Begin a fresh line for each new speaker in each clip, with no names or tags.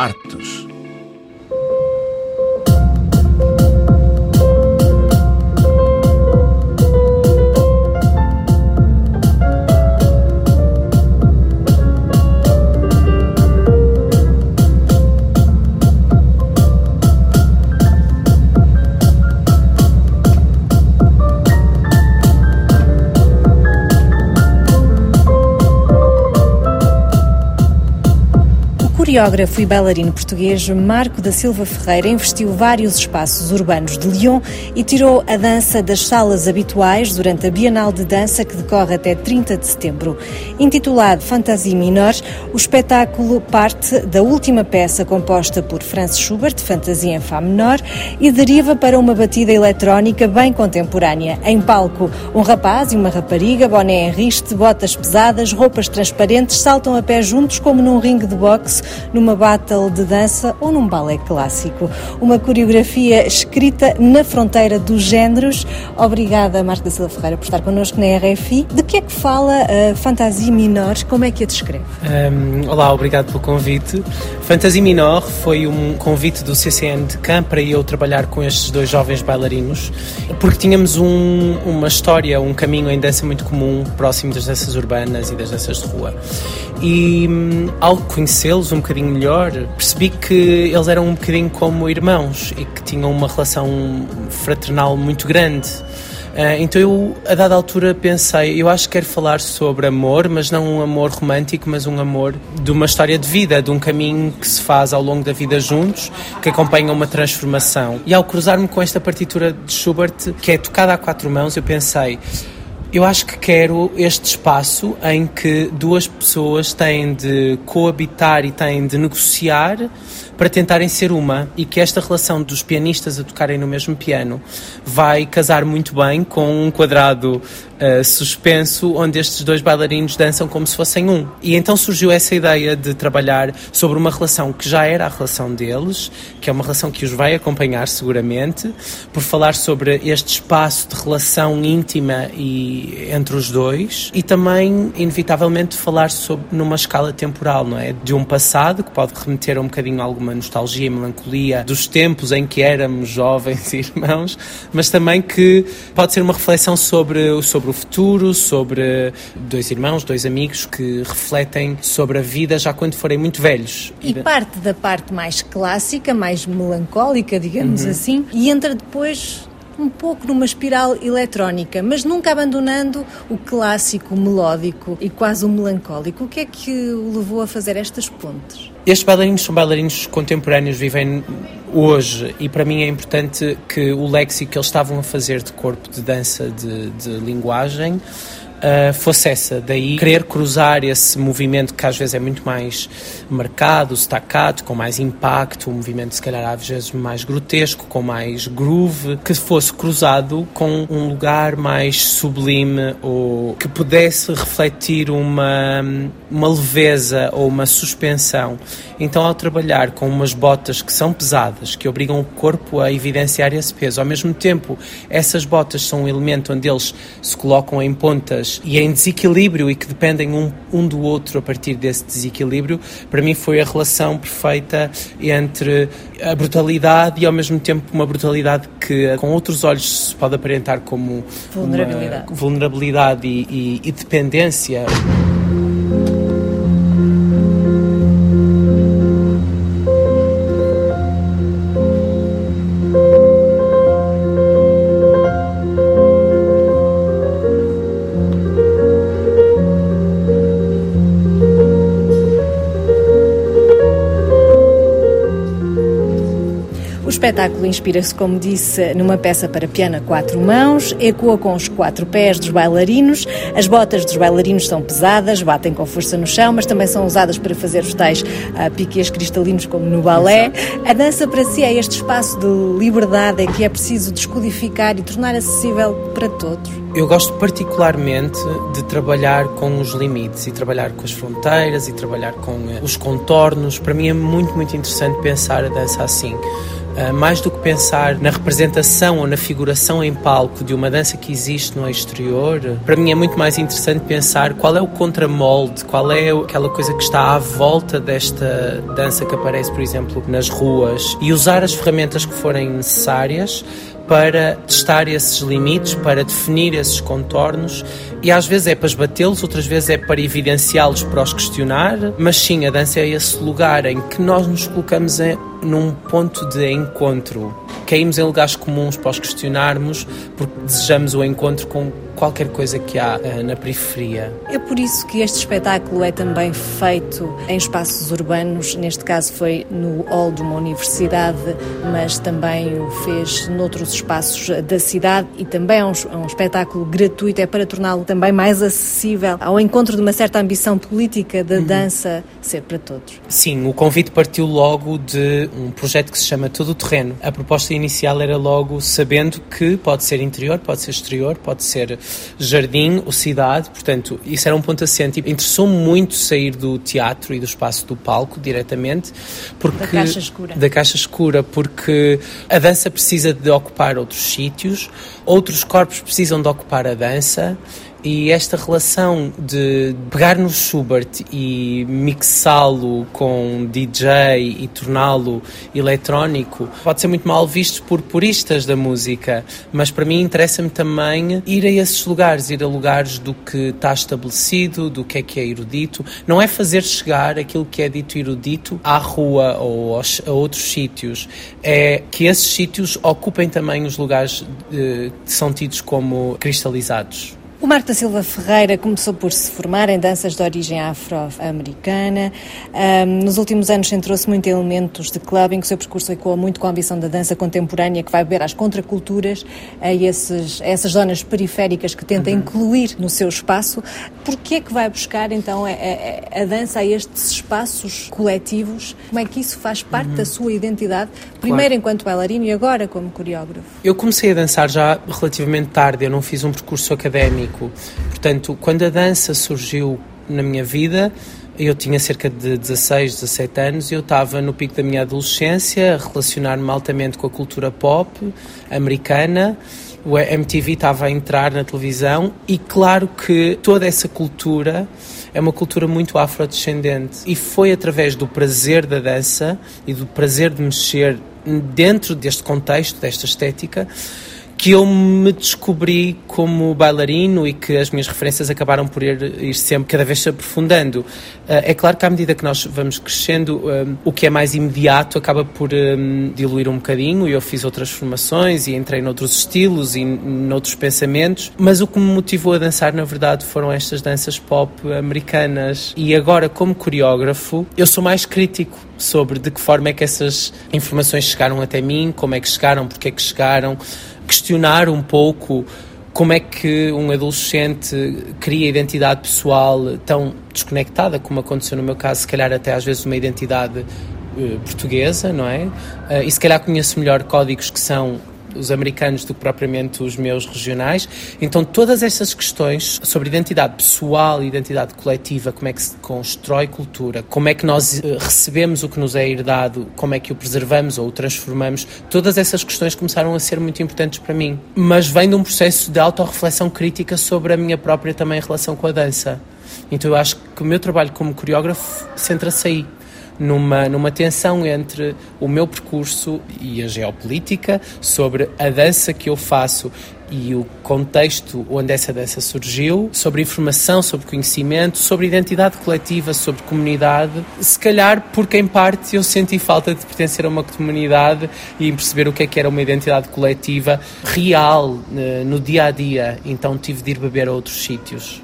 Artes.
Coreógrafo e bailarino português Marco da Silva Ferreira investiu vários espaços urbanos de Lyon e tirou a dança das salas habituais durante a Bienal de Dança que decorre até 30 de setembro. Intitulado Fantasia Minor, o espetáculo parte da última peça composta por Franz Schubert, Fantasia em Fá menor, e deriva para uma batida eletrónica bem contemporânea. Em palco, um rapaz e uma rapariga, boné em riste, botas pesadas, roupas transparentes, saltam a pé juntos como num ringue de boxe numa battle de dança ou num balé clássico. Uma coreografia escrita na fronteira dos géneros. Obrigada, Marco da Silva Ferreira, por estar connosco na RFI. De que é que fala a Fantasia Minor? Como é que a descreve?
Um, olá, obrigado pelo convite. Fantasia Minor foi um convite do CCN de Camp para eu trabalhar com estes dois jovens bailarinos, porque tínhamos um, uma história, um caminho em dança muito comum, próximo das danças urbanas e das danças de rua. E um, ao conhecê-los um bocadinho melhor, percebi que eles eram um bocadinho como irmãos e que tinham uma relação fraternal muito grande. Uh, então eu, a dada altura, pensei, eu acho que quero falar sobre amor, mas não um amor romântico, mas um amor de uma história de vida, de um caminho que se faz ao longo da vida juntos, que acompanha uma transformação. E ao cruzar-me com esta partitura de Schubert, que é tocada a quatro mãos, eu pensei, eu acho que quero este espaço em que duas pessoas têm de coabitar e têm de negociar para tentarem ser uma e que esta relação dos pianistas a tocarem no mesmo piano vai casar muito bem com um quadrado uh, suspenso onde estes dois bailarinos dançam como se fossem um. E então surgiu essa ideia de trabalhar sobre uma relação que já era a relação deles, que é uma relação que os vai acompanhar seguramente, por falar sobre este espaço de relação íntima e entre os dois e também inevitavelmente falar sobre numa escala temporal, não é? De um passado que pode remeter a um bocadinho alguma uma nostalgia e melancolia dos tempos em que éramos jovens irmãos, mas também que pode ser uma reflexão sobre, sobre o futuro, sobre dois irmãos, dois amigos que refletem sobre a vida já quando forem muito velhos.
E parte da parte mais clássica, mais melancólica, digamos uhum. assim, e entra depois um pouco numa espiral eletrónica, mas nunca abandonando o clássico melódico e quase o melancólico. O que é que o levou a fazer estas pontes?
Estes bailarinos são bailarinos contemporâneos, vivem hoje e para mim é importante que o léxico que eles estavam a fazer de corpo, de dança, de, de linguagem, uh, fosse essa. Daí querer cruzar esse movimento que às vezes é muito mais marcado, staccato, com mais impacto, um movimento se calhar às vezes mais grotesco, com mais groove, que fosse cruzado com um lugar mais sublime ou que pudesse refletir uma, uma leveza ou uma suspensão. Então, ao trabalhar com umas botas que são pesadas, que obrigam o corpo a evidenciar esse peso, ao mesmo tempo, essas botas são um elemento onde eles se colocam em pontas e em desequilíbrio e que dependem um, um do outro a partir desse desequilíbrio, para mim foi a relação perfeita entre a brutalidade e ao mesmo tempo uma brutalidade que com outros olhos se pode aparentar como
vulnerabilidade,
vulnerabilidade e, e, e dependência.
Espetáculo inspira-se, como disse, numa peça para piano a quatro mãos, ecoa com os quatro pés dos bailarinos. As botas dos bailarinos são pesadas, batem com força no chão, mas também são usadas para fazer os tais uh, piquês cristalinos, como no balé. A dança para si é este espaço de liberdade é que é preciso descodificar e tornar acessível para todos.
Eu gosto particularmente de trabalhar com os limites e trabalhar com as fronteiras e trabalhar com eh, os contornos. Para mim é muito, muito interessante pensar a dança assim. Uh, mais do que pensar na representação ou na figuração em palco de uma dança que existe no exterior, para mim é muito mais interessante pensar qual é o contramolde, qual é aquela coisa que está à volta desta dança que aparece, por exemplo, nas ruas e usar as ferramentas que forem necessárias para testar esses limites, para definir esses contornos e às vezes é para esbatê-los, outras vezes é para evidenciá-los, para os questionar, mas sim, a dança é esse lugar em que nós nos colocamos em, num ponto de encontro. Caímos em lugares comuns para os questionarmos porque desejamos o encontro com qualquer coisa que há uh, na periferia.
É por isso que este espetáculo é também feito em espaços urbanos, neste caso foi no hall de uma universidade, mas também o fez noutros espaços da cidade e também é um, é um espetáculo gratuito, é para torná-lo também mais acessível ao encontro de uma certa ambição política da uhum. dança ser para todos.
Sim, o convite partiu logo de um projeto que se chama Todo o Terreno. A proposta inicial era logo sabendo que pode ser interior, pode ser exterior, pode ser jardim ou cidade, portanto, isso era um ponto assente. Interessou-me muito sair do teatro e do espaço do palco diretamente, porque da
caixa escura.
Da caixa escura, porque a dança precisa de ocupar outros sítios, outros corpos precisam de ocupar a dança e esta relação de pegar no Schubert e mixá-lo com DJ e torná-lo eletrónico pode ser muito mal visto por puristas da música, mas para mim interessa-me também ir a esses lugares, ir a lugares do que está estabelecido, do que é que é erudito. Não é fazer chegar aquilo que é dito erudito à rua ou aos, a outros sítios, é que esses sítios ocupem também os lugares eh, que são tidos como cristalizados.
O Marco da Silva Ferreira começou por se formar em danças de origem afro-americana. Um, nos últimos anos centrou-se muito em elementos de clubbing. O seu percurso ecoa muito com a ambição da dança contemporânea, que vai beber às contraculturas, a, esses, a essas zonas periféricas que tenta uhum. incluir no seu espaço. Por que é que vai buscar, então, a, a, a, dança a estes espaços coletivos? Como é que isso faz parte uhum. da sua identidade, primeiro claro. enquanto bailarino e agora como coreógrafo?
Eu comecei a dançar já relativamente tarde. Eu não fiz um percurso académico Portanto, quando a dança surgiu na minha vida, eu tinha cerca de 16, 17 anos eu estava no pico da minha adolescência a relacionar-me altamente com a cultura pop americana. O MTV estava a entrar na televisão e claro que toda essa cultura é uma cultura muito afrodescendente e foi através do prazer da dança e do prazer de mexer dentro deste contexto, desta estética, que eu me descobri como bailarino e que as minhas referências acabaram por ir, ir sempre cada vez se aprofundando. Uh, é claro que à medida que nós vamos crescendo, uh, o que é mais imediato acaba por um, diluir um bocadinho e eu fiz outras formações e entrei noutros estilos e noutros pensamentos, mas o que me motivou a dançar, na verdade, foram estas danças pop americanas e agora, como coreógrafo, eu sou mais crítico sobre de que forma é que essas informações chegaram até mim, como é que chegaram, porque é que chegaram, questionar um pouco como é que um adolescente cria identidade pessoal tão desconectada, como aconteceu no meu caso, se calhar até às vezes uma identidade uh, portuguesa, não é? Uh, e se calhar conheço melhor códigos que são os americanos do que propriamente os meus regionais. Então, todas essas questões sobre identidade pessoal identidade coletiva, como é que se constrói cultura, como é que nós eh, recebemos o que nos é herdado, como é que o preservamos ou o transformamos, todas essas questões começaram a ser muito importantes para mim. Mas vem de um processo de autorreflexão crítica sobre a minha própria também relação com a dança. Então, eu acho que o meu trabalho como coreógrafo centra-se aí numa, numa tensão entre o meu percurso e a geopolítica, sobre a dança que eu faço e o contexto onde essa dança surgiu, sobre informação, sobre conhecimento, sobre identidade coletiva, sobre comunidade. Se calhar, porque em parte eu senti falta de pertencer a uma comunidade e perceber o que é que era uma identidade coletiva real eh, no dia a dia, então tive de ir beber a outros sítios.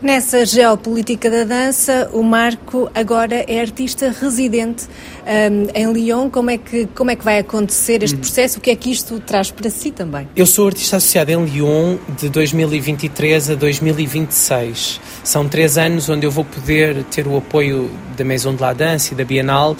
Nessa geopolítica da dança, o Marco agora é artista residente um, em Lyon. Como é, que, como é que vai acontecer este hum. processo? O que é que isto traz para si também?
Eu sou artista associado em Lyon de 2023 a 2026. São três anos onde eu vou poder ter o apoio da Maison de la Danse e da Bienal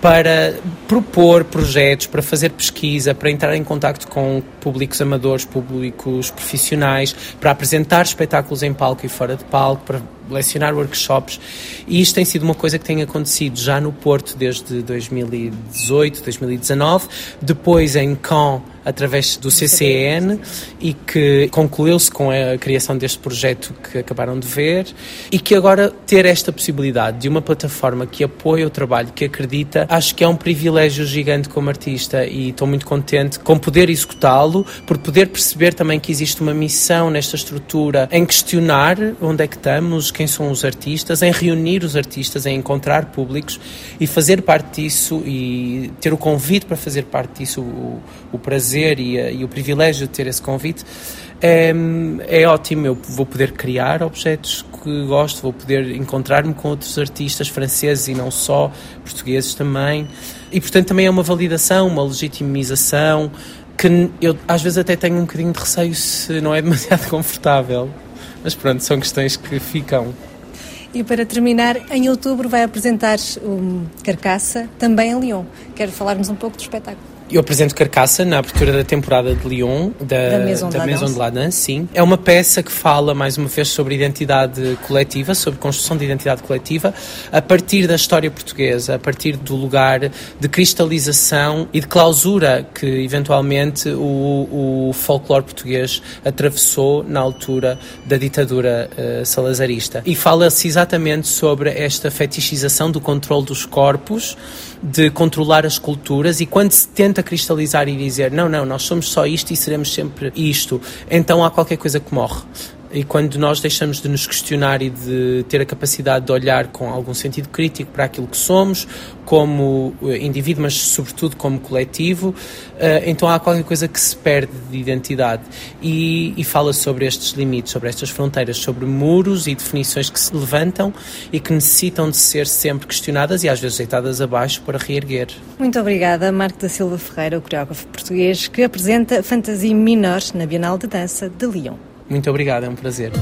para propor projetos, para fazer pesquisa, para entrar em contato com públicos amadores, públicos profissionais, para apresentar espetáculos em palco e fora de palco, para lecionar workshops. E isto tem sido uma coisa que tem acontecido já no Porto desde 2018, 2019, depois em Caen através do CCN e que concluiu-se com a criação deste projeto que acabaram de ver e que agora ter esta possibilidade de uma plataforma que apoia o trabalho, que acredita, acho que é um privilégio gigante como artista e estou muito contente com poder executá-lo, por poder perceber também que existe uma missão nesta estrutura em questionar onde é que estamos, quem são os artistas, em reunir os artistas, em encontrar públicos e fazer parte disso e ter o convite para fazer parte disso, o, o prazer e, e, o privilégio de ter esse convite, é, é ótimo. Eu vou poder criar objetos que gosto, vou poder encontrar-me com outros artistas franceses e não só, portugueses também. E, portanto, também é uma validação, uma legitimização que eu às vezes até tenho um bocadinho de receio se não é demasiado confortável. Mas pronto, são questões que ficam.
E para terminar, em outubro vai apresentar o Carcaça, também em Lyon. Quero falar-nos um pouco do espetáculo.
Eu apresento Carcaça na abertura da temporada de Lyon, da, da Maison, da Maison de la Danse, sim. É uma peça que fala, mais uma vez, sobre identidade coletiva, sobre construção de identidade coletiva, a partir da história portuguesa, a partir do lugar de cristalização e de clausura que, eventualmente, o, o folclore português atravessou na altura da ditadura uh, salazarista. E fala-se exatamente sobre esta fetichização do controle dos corpos, de controlar as culturas, e quando se tenta tenta cristalizar e dizer não, não, nós somos só isto e seremos sempre isto, então há qualquer coisa que morre. E quando nós deixamos de nos questionar e de ter a capacidade de olhar com algum sentido crítico para aquilo que somos, como eh, indivíduo, mas sobretudo como coletivo, eh, então há qualquer coisa que se perde de identidade. E, e fala sobre estes limites, sobre estas fronteiras, sobre muros e definições que se levantam e que necessitam de ser sempre questionadas e às vezes deitadas abaixo para reerguer.
Muito obrigada, Marco da Silva Ferreira, o coreógrafo português que apresenta Fantasia Menor na Bienal de Dança de Lyon.
Muito obrigado, é um prazer.